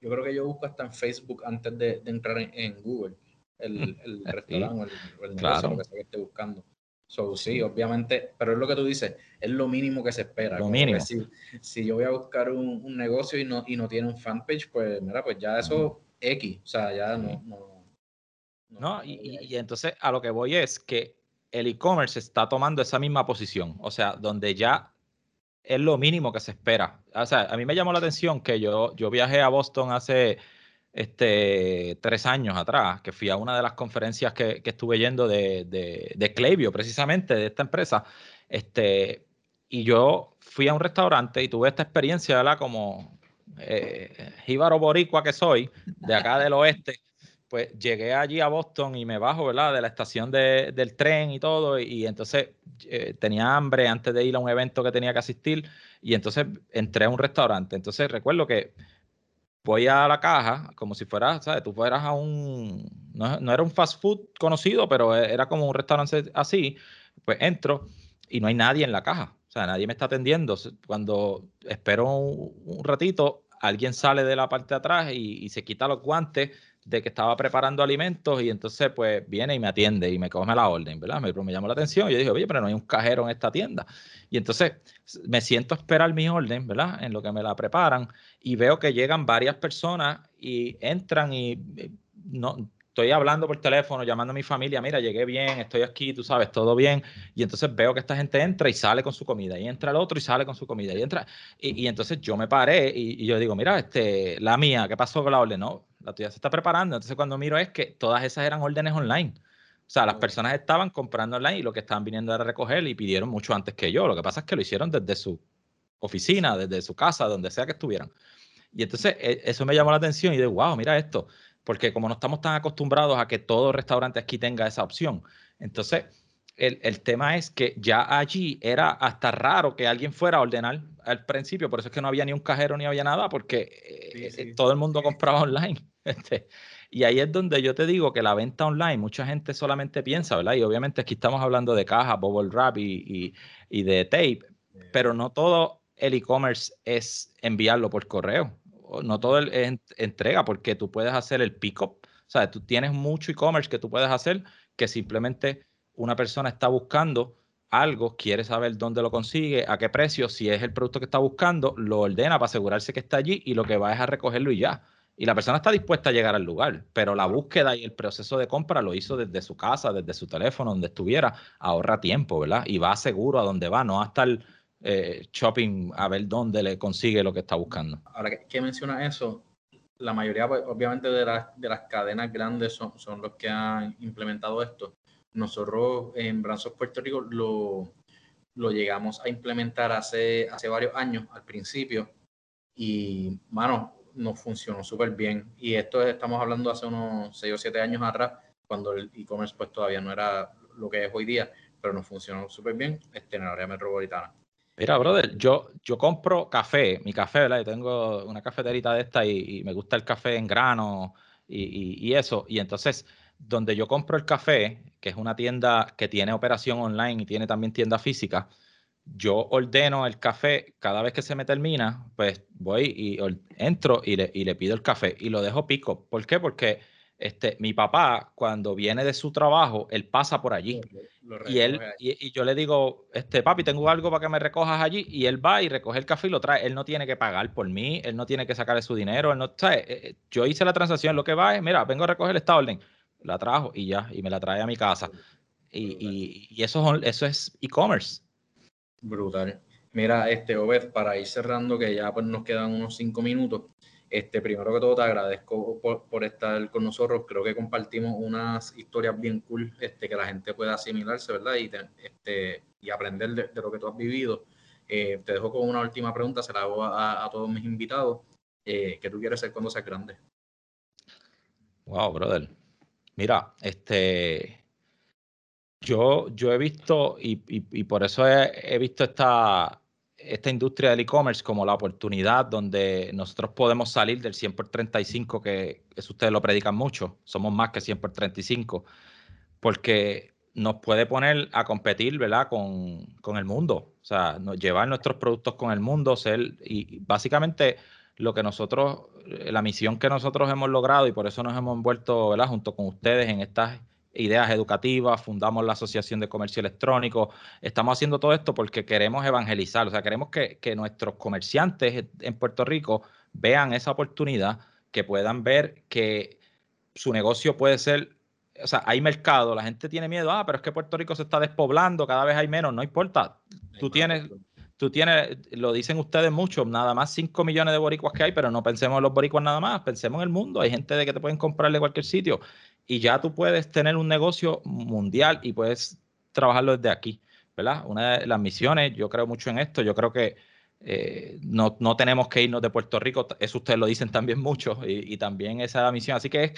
Yo creo que yo busco hasta en Facebook antes de, entrar en, Google, el, *laughs* restaurante o el, negocio que esté buscando. So, sí, obviamente, pero es lo que tú dices, es lo mínimo que se espera. Lo mínimo. Si, si, yo voy a buscar un, un, negocio y no, y no tiene un fanpage, pues mira, pues ya eso X, o sea, ya no. No, no, y, y, entonces a lo que voy es que el e-commerce está tomando esa misma posición, o sea, donde ya es lo mínimo que se espera. O sea, a mí me llamó la atención que yo, yo viajé a Boston hace este, tres años atrás, que fui a una de las conferencias que, estuve yendo de, de, de precisamente, de esta empresa, este, y yo fui a un restaurante y tuve esta experiencia, ¿verdad? Como eh, jíbaro boricua que soy, de acá del oeste, pues llegué allí a Boston y me bajo, ¿verdad? De la estación del tren y todo, y, entonces eh, tenía hambre antes de ir a un evento que tenía que asistir, y entonces entré a un restaurante. Entonces recuerdo que voy a la caja como si fuera, ¿sabes? Tú fueras a un, no, no, era un fast food conocido, pero e, era como un restaurante así, pues entro y no hay nadie en la caja, o sea, nadie me está atendiendo. Cuando espero un, ratito, alguien sale de la parte de atrás y, y se quita los guantes de que estaba preparando alimentos y entonces pues viene y me atiende y me come la orden, ¿verdad? Me, me llamó la atención. Yo dije, oye, pero no hay un cajero en esta tienda. Y entonces me siento a esperar mi orden, ¿verdad? En lo que me la preparan y veo que llegan varias personas y entran y eh, no, estoy hablando por teléfono, llamando a mi familia, mira, llegué bien, estoy aquí, tú sabes, todo bien. Y entonces veo que esta gente entra y sale con su comida, y entra el otro y sale con su comida, y entra. Y, entonces yo me paré y, y, yo digo, mira, este, la mía, ¿qué pasó con la orden? No, la tuya se está preparando. Entonces cuando miro es que todas esas eran órdenes online. O sea, las personas estaban comprando online y lo que estaban viniendo era recoger y pidieron mucho antes que yo. Lo que pasa es que lo hicieron desde su oficina, desde su casa, donde sea que estuvieran. Y entonces e, eso me llamó la atención y digo, wow, mira esto. Porque como no estamos tan acostumbrados a que todo restaurante aquí tenga esa opción. Entonces, el, el, tema es que ya allí era hasta raro que alguien fuera a ordenar al principio, por eso es que no había ni un cajero ni había nada, porque eh, todo el mundo compraba online. Este, y ahí es donde yo te digo que la venta online, mucha gente solamente piensa, ¿verdad? Y obviamente aquí estamos hablando de caja, bubble wrap y, y, de tape, pero no todo el e-commerce es enviarlo por correo, no todo es entrega, porque tú puedes hacer el pick-up, o sea, tú tienes mucho e-commerce que tú puedes hacer que simplemente una persona está buscando algo, quiere saber dónde lo consigue, a qué precio, si es el producto que está buscando, lo ordena para asegurarse que está allí y lo que va es a recogerlo y ya. Y la persona está dispuesta a llegar al lugar, pero la búsqueda y el proceso de compra lo hizo desde su casa, desde su teléfono, donde estuviera, ahorra tiempo, ¿verdad? Y va seguro a donde va, no a estar eh, shopping a ver dónde le consigue lo que está buscando. Ahora que, menciona eso, la mayoría, pues, obviamente, de, de las cadenas grandes son, son los que han implementado esto nosotros en Brazos Puerto Rico lo, lo llegamos a implementar hace, hace varios años al principio y, mano, nos funcionó súper bien. Y esto estamos hablando hace unos 6 o 7 años atrás, cuando el e-commerce pues todavía no era lo que es hoy día, pero nos funcionó súper bien este, en el área metropolitana. Mira, brother, yo, yo compro café, mi café, ¿verdad? Yo tengo una cafeterita de esta y, me gusta el café en grano y, y, eso. Y entonces, donde yo compro el café, que es una tienda que tiene operación online y tiene también tienda física, yo ordeno el café cada vez que se me termina, pues voy y entro y le, y le pido el café y lo dejo pico. ¿Por qué? Porque este, mi papá, cuando viene de su trabajo, él pasa por allí. y él y, yo le digo, este papi, tengo algo para que me recojas allí. Y él va y recoge el café y lo trae. Él no tiene que pagar por mí, él no tiene que sacarle su dinero. Él no, ¿sabe? Eh, eh, yo hice la transacción, lo que va es, mira, vengo a recoger esta orden la trajo y ya, y me la trae a mi casa. Y, y, eso, eso es e-commerce. Brutal. Mira, este Obed, para ir cerrando, que ya pues, nos quedan unos cinco minutos. Este, primero que todo, te agradezco por, estar con nosotros. Creo que compartimos unas historias bien cool este, que la gente pueda asimilarse, ¿verdad? Y, este, y aprender de, lo que tú has vivido. Eh, te dejo con una última pregunta, se la hago a, todos mis invitados. Eh, ¿Qué tú quieres ser cuando seas grande? Wow, brother. Mira, este, yo, yo he visto y, por eso he, visto esta, esta industria del e-commerce como la oportunidad donde nosotros podemos salir del 100 por 35, que eso ustedes lo predican mucho, somos más que 100 por 35, porque nos puede poner a competir, ¿verdad? Con, con el mundo, o sea, llevar nuestros productos con el mundo, ser, y básicamente lo que nosotros, la misión que nosotros hemos logrado y por eso nos hemos envuelto, ¿verdad? Junto con ustedes en estas ideas educativas, fundamos la Asociación de Comercio Electrónico, estamos haciendo todo esto porque queremos evangelizar, o sea, queremos que, que nuestros comerciantes en Puerto Rico vean esa oportunidad, que puedan ver que su negocio puede ser o sea, hay mercado, la gente tiene miedo, ah, pero es que Puerto Rico se está despoblando, cada vez hay menos, no importa. Tú tienes, tú tienes, lo dicen ustedes mucho, nada más 5 millones de boricuas que hay, pero no pensemos en los boricuas nada más, pensemos en el mundo, hay gente de que te pueden comprar de cualquier sitio y ya tú puedes tener un negocio mundial y puedes trabajarlo desde aquí, ¿verdad? Una de las misiones, yo creo mucho en esto, yo creo que eh, no, no, tenemos que irnos de Puerto Rico, eso ustedes lo dicen también *laughs* mucho y, y también esa misión, así que es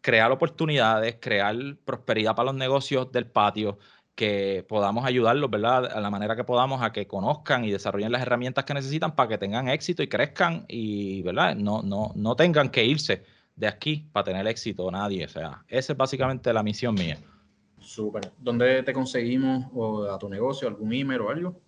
crear oportunidades, crear prosperidad para los negocios del patio, que podamos ayudarlos, ¿verdad? A la manera que podamos a que conozcan y desarrollen las herramientas que necesitan para que tengan éxito y crezcan y, ¿verdad? No, no, no tengan que irse de aquí para tener éxito nadie. O sea, esa es básicamente la misión mía. Súper. ¿Dónde te conseguimos o a tu negocio, algún email o algo?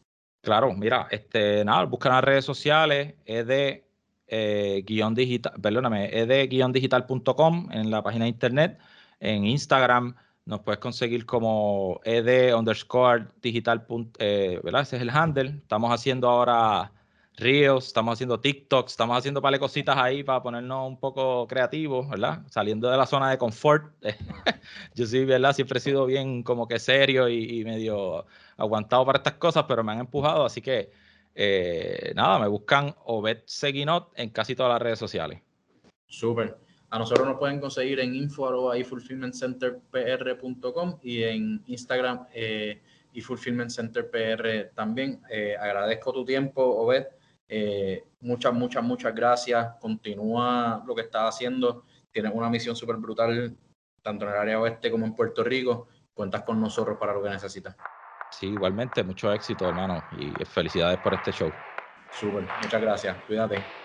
Claro, mira, este, nada, buscan las redes sociales, es de eh, guion digital, perdóname, es de guion digital.com en la página de internet, en Instagram nos puedes conseguir como ed underscore digital, eh, ¿verdad? Ese es el handle. Estamos haciendo ahora Reels, estamos haciendo TikToks, estamos haciendo par de cositas ahí para ponernos un poco creativos, ¿verdad? Saliendo de la zona de confort. *laughs* Yo sí, ¿verdad? Siempre he sido bien como que serio y, medio aguantado para estas cosas, pero me han empujado, así que eh, nada, me buscan Obed Seguinot en casi todas las redes sociales. Súper. A nosotros nos pueden conseguir en info.ifulfillmentcenterpr.com y en Instagram eh, ifulfillmentcenterpr también. Eh, agradezco tu tiempo, Obed eh, muchas, muchas, muchas gracias. Continúa lo que estás haciendo. Tienes una misión súper brutal, tanto en el área oeste como en Puerto Rico. Cuentas con nosotros para lo que necesitas. Sí, igualmente, mucho éxito, hermano, y felicidades por este show. Súper, muchas gracias. Cuídate.